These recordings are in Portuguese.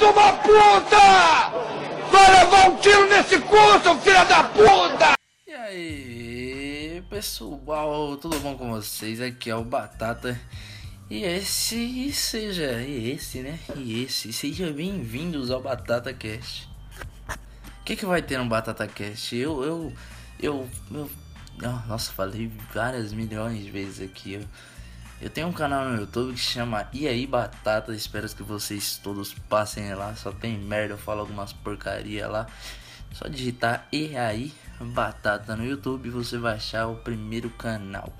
de uma puta! Vai levar um tiro nesse cu, seu filho da puta! E aí, pessoal, tudo bom com vocês? Aqui é o Batata. E esse, e seja, e esse, né? E esse, sejam bem-vindos ao Batata Cast. O que, que vai ter no Batata Cast? Eu, eu, eu, eu, oh, nossa, falei várias milhões de vezes aqui. Eu, eu tenho um canal no YouTube que chama E aí Batata. Espero que vocês todos passem lá. Só tem merda, eu falo algumas porcaria lá. Só digitar E aí Batata no YouTube você vai achar o primeiro canal.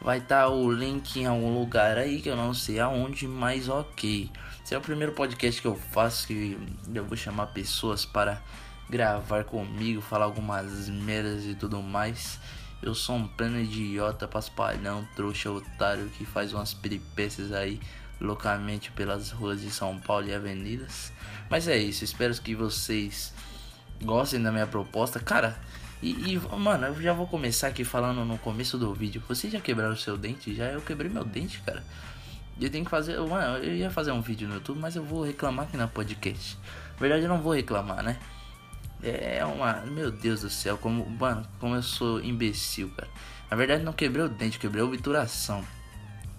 Vai estar tá o link em algum lugar aí que eu não sei aonde, mas ok. Esse é o primeiro podcast que eu faço que eu vou chamar pessoas para gravar comigo, falar algumas merdas e tudo mais. Eu sou um pleno idiota, paspalhão, trouxa, otário que faz umas peripécias aí loucamente pelas ruas de São Paulo e avenidas. Mas é isso, espero que vocês gostem da minha proposta. Cara, e, e, mano, eu já vou começar aqui falando no começo do vídeo. Vocês já quebraram o seu dente? Já eu quebrei meu dente, cara. Eu tenho que fazer. Mano, eu ia fazer um vídeo no YouTube, mas eu vou reclamar aqui na podcast. Na verdade, eu não vou reclamar, né? É uma. Meu Deus do céu, como. Mano, como eu sou imbecil, cara. Na verdade, não quebrei o dente, quebrei a obturação.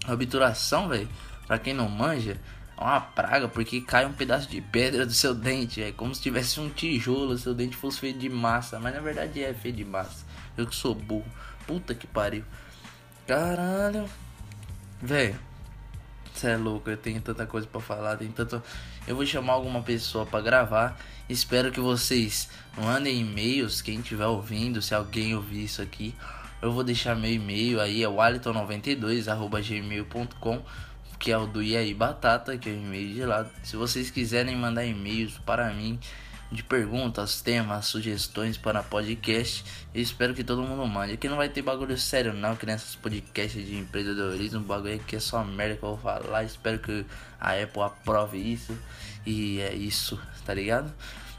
A obturação, velho, pra quem não manja, é uma praga, porque cai um pedaço de pedra do seu dente. É como se tivesse um tijolo, seu dente fosse feito de massa. Mas na verdade é feito de massa. Eu que sou burro. Puta que pariu. Caralho. Velho. Você é louco, eu tenho tanta coisa para falar, tem tanto. Eu vou chamar alguma pessoa para gravar. Espero que vocês mandem e-mails, quem estiver ouvindo, se alguém ouvir isso aqui. Eu vou deixar meu e-mail aí, é o aliton92@gmail.com, que é o do Iaí Batata, que é o e-mail de lá. Se vocês quiserem mandar e-mails para mim, de perguntas, temas, sugestões para podcast. Eu espero que todo mundo mande. Aqui não vai ter bagulho sério não, que nessas podcasts de empreendedorismo, bagulho aqui é só merda que eu vou falar. Espero que a Apple aprove isso. E é isso, tá ligado?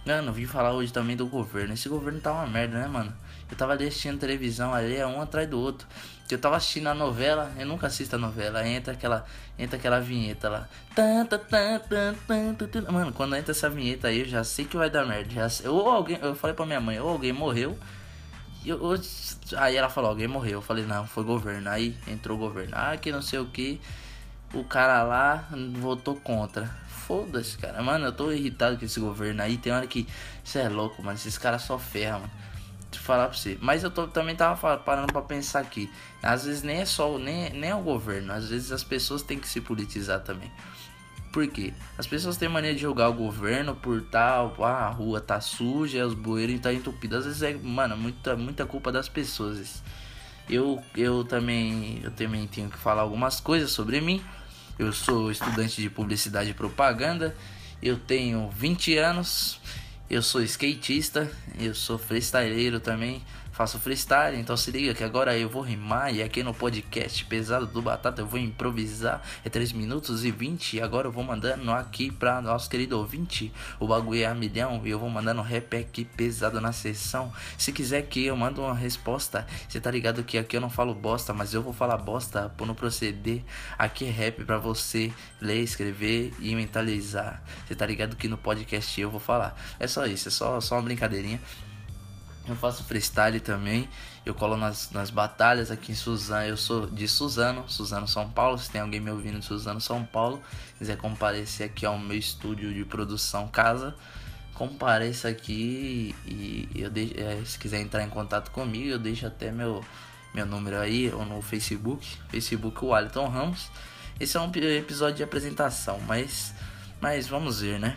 Mano, vim falar hoje também do governo. Esse governo tá uma merda, né, mano? Eu tava assistindo televisão ali, é um atrás do outro. Eu tava assistindo a novela, eu nunca assisto a novela, entra aquela, entra aquela vinheta lá. Mano, quando entra essa vinheta aí, eu já sei que vai dar merda. Já ou alguém, eu falei pra minha mãe, ou alguém morreu. Eu, eu, aí ela falou, alguém morreu. Eu falei, não, foi governo. Aí entrou o governo. Ah, que não sei o que. O cara lá votou contra. Foda-se, cara. Mano, eu tô irritado com esse governo aí. Tem hora que. Você é louco, mano. Esses caras só ferram, mano falar pra você. Mas eu tô, também tava parando pra pensar aqui. Às vezes nem é só nem, nem é o governo, às vezes as pessoas têm que se politizar também. Por quê? As pessoas têm mania de julgar o governo por tal, ah, a rua tá suja, os bueiros tá entupidos. Às vezes é, mano, muita, muita culpa das pessoas. Eu, eu também eu também tenho que falar algumas coisas sobre mim. Eu sou estudante de publicidade e propaganda. Eu tenho 20 anos eu sou skatista, eu sou freestyleiro também, faço freestyle, então se liga que agora eu vou rimar e aqui no podcast pesado do Batata eu vou improvisar. É 3 minutos e 20 e agora eu vou mandando aqui pra nosso querido ouvinte. O bagulho é a milhão e eu vou mandando rap aqui pesado na sessão. Se quiser que eu mando uma resposta, você tá ligado que aqui eu não falo bosta, mas eu vou falar bosta por não proceder. Aqui é rap pra você ler, escrever e mentalizar. Você tá ligado que no podcast eu vou falar. É só isso, é só, só uma brincadeirinha. Eu faço freestyle também. Eu colo nas, nas batalhas aqui em Suzano. Eu sou de Suzano, Suzano, São Paulo. Se tem alguém me ouvindo de Suzano, São Paulo, quiser comparecer aqui ao meu estúdio de produção casa, compareça aqui e eu deixo, é, se quiser entrar em contato comigo, eu deixo até meu, meu número aí ou no Facebook, Facebook o Wellington Ramos. Esse é um episódio de apresentação, mas, mas vamos ver, né?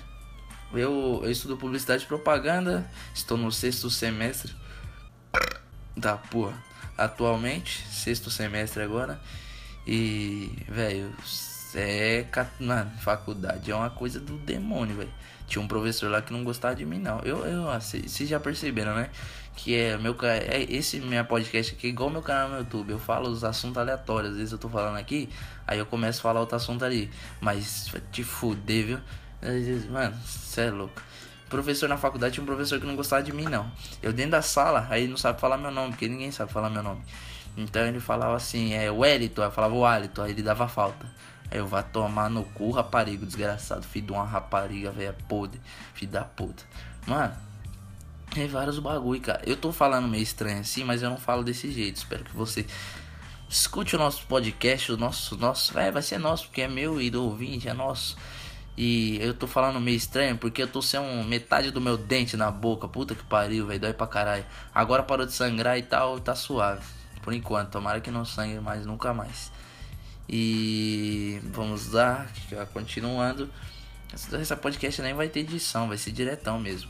Eu, eu estudo publicidade e propaganda, estou no sexto semestre da porra. Atualmente, sexto semestre agora. E, velho, é. Mano, faculdade é uma coisa do demônio, velho. Tinha um professor lá que não gostava de mim, não. Eu, eu, vocês já perceberam, né? Que é meu é esse minha podcast aqui, igual meu canal no YouTube. Eu falo os assuntos aleatórios. Às vezes eu tô falando aqui, aí eu começo a falar outro assunto ali. Mas te fuder, viu? Mano, cê é louco. Professor na faculdade tinha um professor que não gostava de mim, não. Eu dentro da sala, aí não sabe falar meu nome, porque ninguém sabe falar meu nome. Então ele falava assim, é o Elito, eu falava o Alito, aí ele dava falta. Aí eu vá tomar no cu, rapariga, desgraçado. Filho de uma rapariga, velho, podre. Filho da puta. Mano, tem vários bagulho, cara. Eu tô falando meio estranho assim, mas eu não falo desse jeito. Espero que você escute o nosso podcast, o nosso, nosso, é, vai ser nosso, porque é meu e do ouvinte, é nosso. E eu tô falando meio estranho porque eu tô sem um, metade do meu dente na boca. Puta que pariu, velho. Dói pra caralho. Agora parou de sangrar e tal, tá suave. Por enquanto, tomara que não sangre mais, nunca mais. E vamos lá, continuando. Essa podcast nem vai ter edição, vai ser diretão mesmo.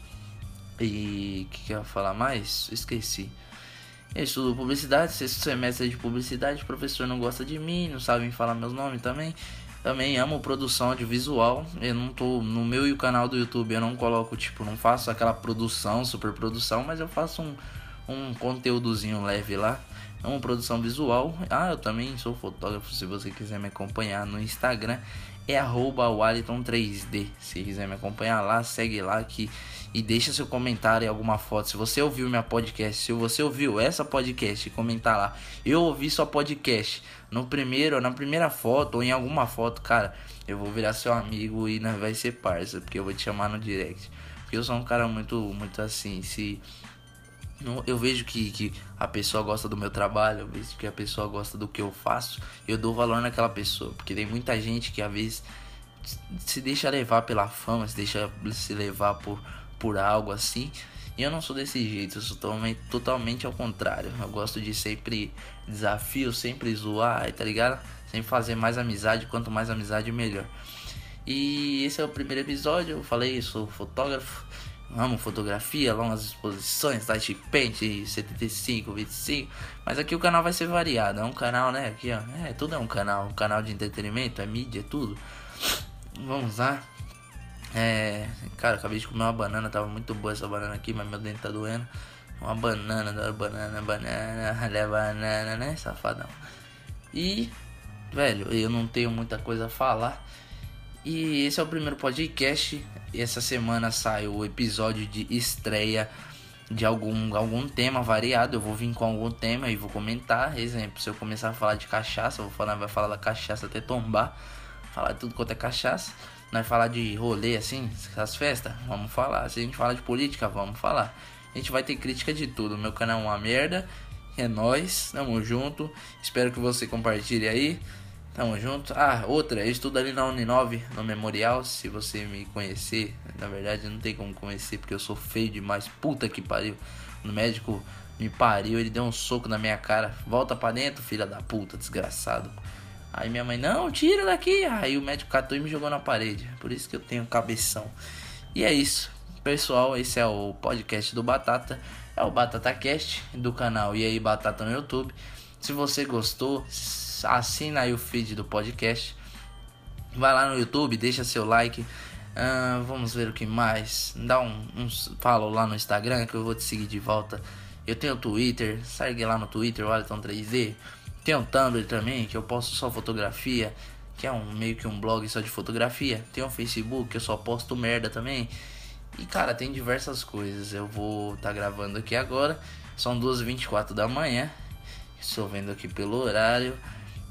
E o que, que eu ia falar mais? Esqueci. Eu estudo publicidade, sexto semestre de publicidade, o professor não gosta de mim, não sabe falar meus nomes também. Também amo produção audiovisual. Eu não tô no meu e o canal do YouTube, eu não coloco, tipo, não faço aquela produção, super produção, mas eu faço um, um conteúdozinho leve lá. É uma produção visual. Ah, eu também sou fotógrafo, se você quiser me acompanhar no Instagram, é arroba 3D. Se quiser me acompanhar lá, segue lá que e deixa seu comentário em alguma foto. Se você ouviu minha podcast, se você ouviu essa podcast, comentar lá. Eu ouvi sua podcast no primeiro, na primeira foto ou em alguma foto, cara, eu vou virar seu amigo e nós vai ser parça, porque eu vou te chamar no direct. Porque eu sou um cara muito, muito assim, se eu vejo que, que a pessoa gosta do meu trabalho, eu vejo que a pessoa gosta do que eu faço, eu dou valor naquela pessoa, porque tem muita gente que às vezes se deixa levar pela fama, se deixa se levar por, por algo assim, e eu não sou desse jeito, eu sou totalmente, totalmente ao contrário. Eu gosto de sempre desafio, sempre zoar, tá ligado? Sempre fazer mais amizade, quanto mais amizade melhor. E esse é o primeiro episódio, eu falei, sou fotógrafo, amo fotografia, longas exposições, tight paint, 75, 25. Mas aqui o canal vai ser variado, é um canal, né? Aqui, ó, é, tudo é um canal, um canal de entretenimento, é mídia, é tudo. Vamos lá. É, cara, acabei de comer uma banana, tava muito boa essa banana aqui, mas meu dente tá doendo. Uma banana, adoro banana, banana, olha banana, né, safadão. E, velho, eu não tenho muita coisa a falar. E esse é o primeiro podcast. Essa semana sai o episódio de estreia de algum, algum tema variado. Eu vou vir com algum tema e vou comentar. Exemplo, se eu começar a falar de cachaça, eu vou falar, vai falar da cachaça até tombar. Falar de tudo quanto é cachaça. Nós falar de rolê assim, essas festas, vamos falar. Se a gente fala de política, vamos falar. A gente vai ter crítica de tudo. Meu canal é uma merda. É nós, tamo junto. Espero que você compartilhe aí. Tamo junto. Ah, outra, eu estudo ali na Uninove, no Memorial. Se você me conhecer, na verdade não tem como conhecer porque eu sou feio demais. Puta que pariu. O médico me pariu, ele deu um soco na minha cara. Volta pra dentro, filha da puta, desgraçado. Aí minha mãe, não, tira daqui. Aí o médico catou e me jogou na parede. Por isso que eu tenho cabeção. E é isso. Pessoal, esse é o podcast do Batata. É o Batata Cast do canal E aí Batata no YouTube. Se você gostou, assina aí o feed do podcast. Vai lá no YouTube, deixa seu like. Uh, vamos ver o que mais. Dá um, um follow lá no Instagram que eu vou te seguir de volta. Eu tenho Twitter, segue lá no Twitter, Wellington 3D. Tem um Tumblr também, que eu posto só fotografia, que é um meio que um blog só de fotografia. Tem um Facebook, que eu só posto merda também. E cara, tem diversas coisas. Eu vou estar tá gravando aqui agora. São 2h24 da manhã. Estou vendo aqui pelo horário.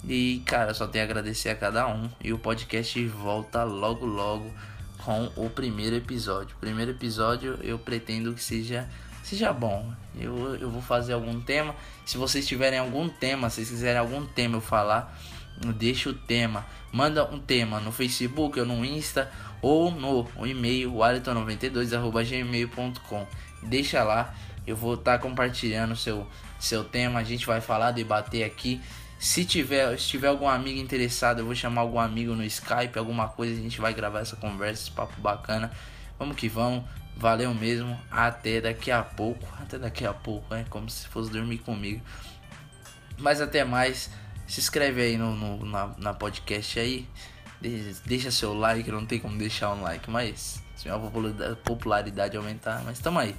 E cara, só tenho a agradecer a cada um. E o podcast volta logo logo com o primeiro episódio. Primeiro episódio eu pretendo que seja seja bom. Eu, eu vou fazer algum tema. Se vocês tiverem algum tema, se vocês quiserem algum tema eu falar, deixa o tema. Manda um tema no Facebook ou no Insta ou no e-mail wallington92.gmail.com. Deixa lá, eu vou estar tá compartilhando seu, seu tema. A gente vai falar, debater aqui. Se tiver, se tiver algum amigo interessado, eu vou chamar algum amigo no Skype, alguma coisa, a gente vai gravar essa conversa, esse papo bacana. Vamos que vamos. Valeu mesmo. Até daqui a pouco. Até daqui a pouco, é como se fosse dormir comigo. Mas até mais. Se inscreve aí no, no na, na, podcast aí. Deixa seu like, não tem como deixar um like, mas se a popularidade aumentar, mas tamo aí.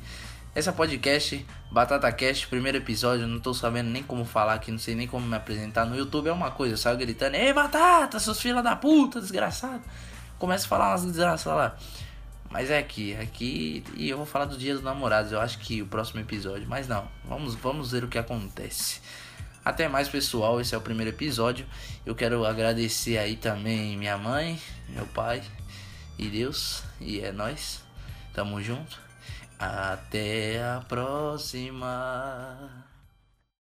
Essa podcast, Batata Cast, primeiro episódio, não tô sabendo nem como falar aqui, não sei nem como me apresentar. No YouTube é uma coisa, eu saio gritando, ei Batata, seus filhos da puta, desgraçado. Começa a falar umas desgraças lá. Mas é aqui, aqui e eu vou falar do Dia dos Namorados. Eu acho que o próximo episódio, mas não. Vamos, vamos ver o que acontece. Até mais, pessoal. Esse é o primeiro episódio. Eu quero agradecer aí também minha mãe, meu pai e Deus. E é nós. Tamo junto. Até a próxima.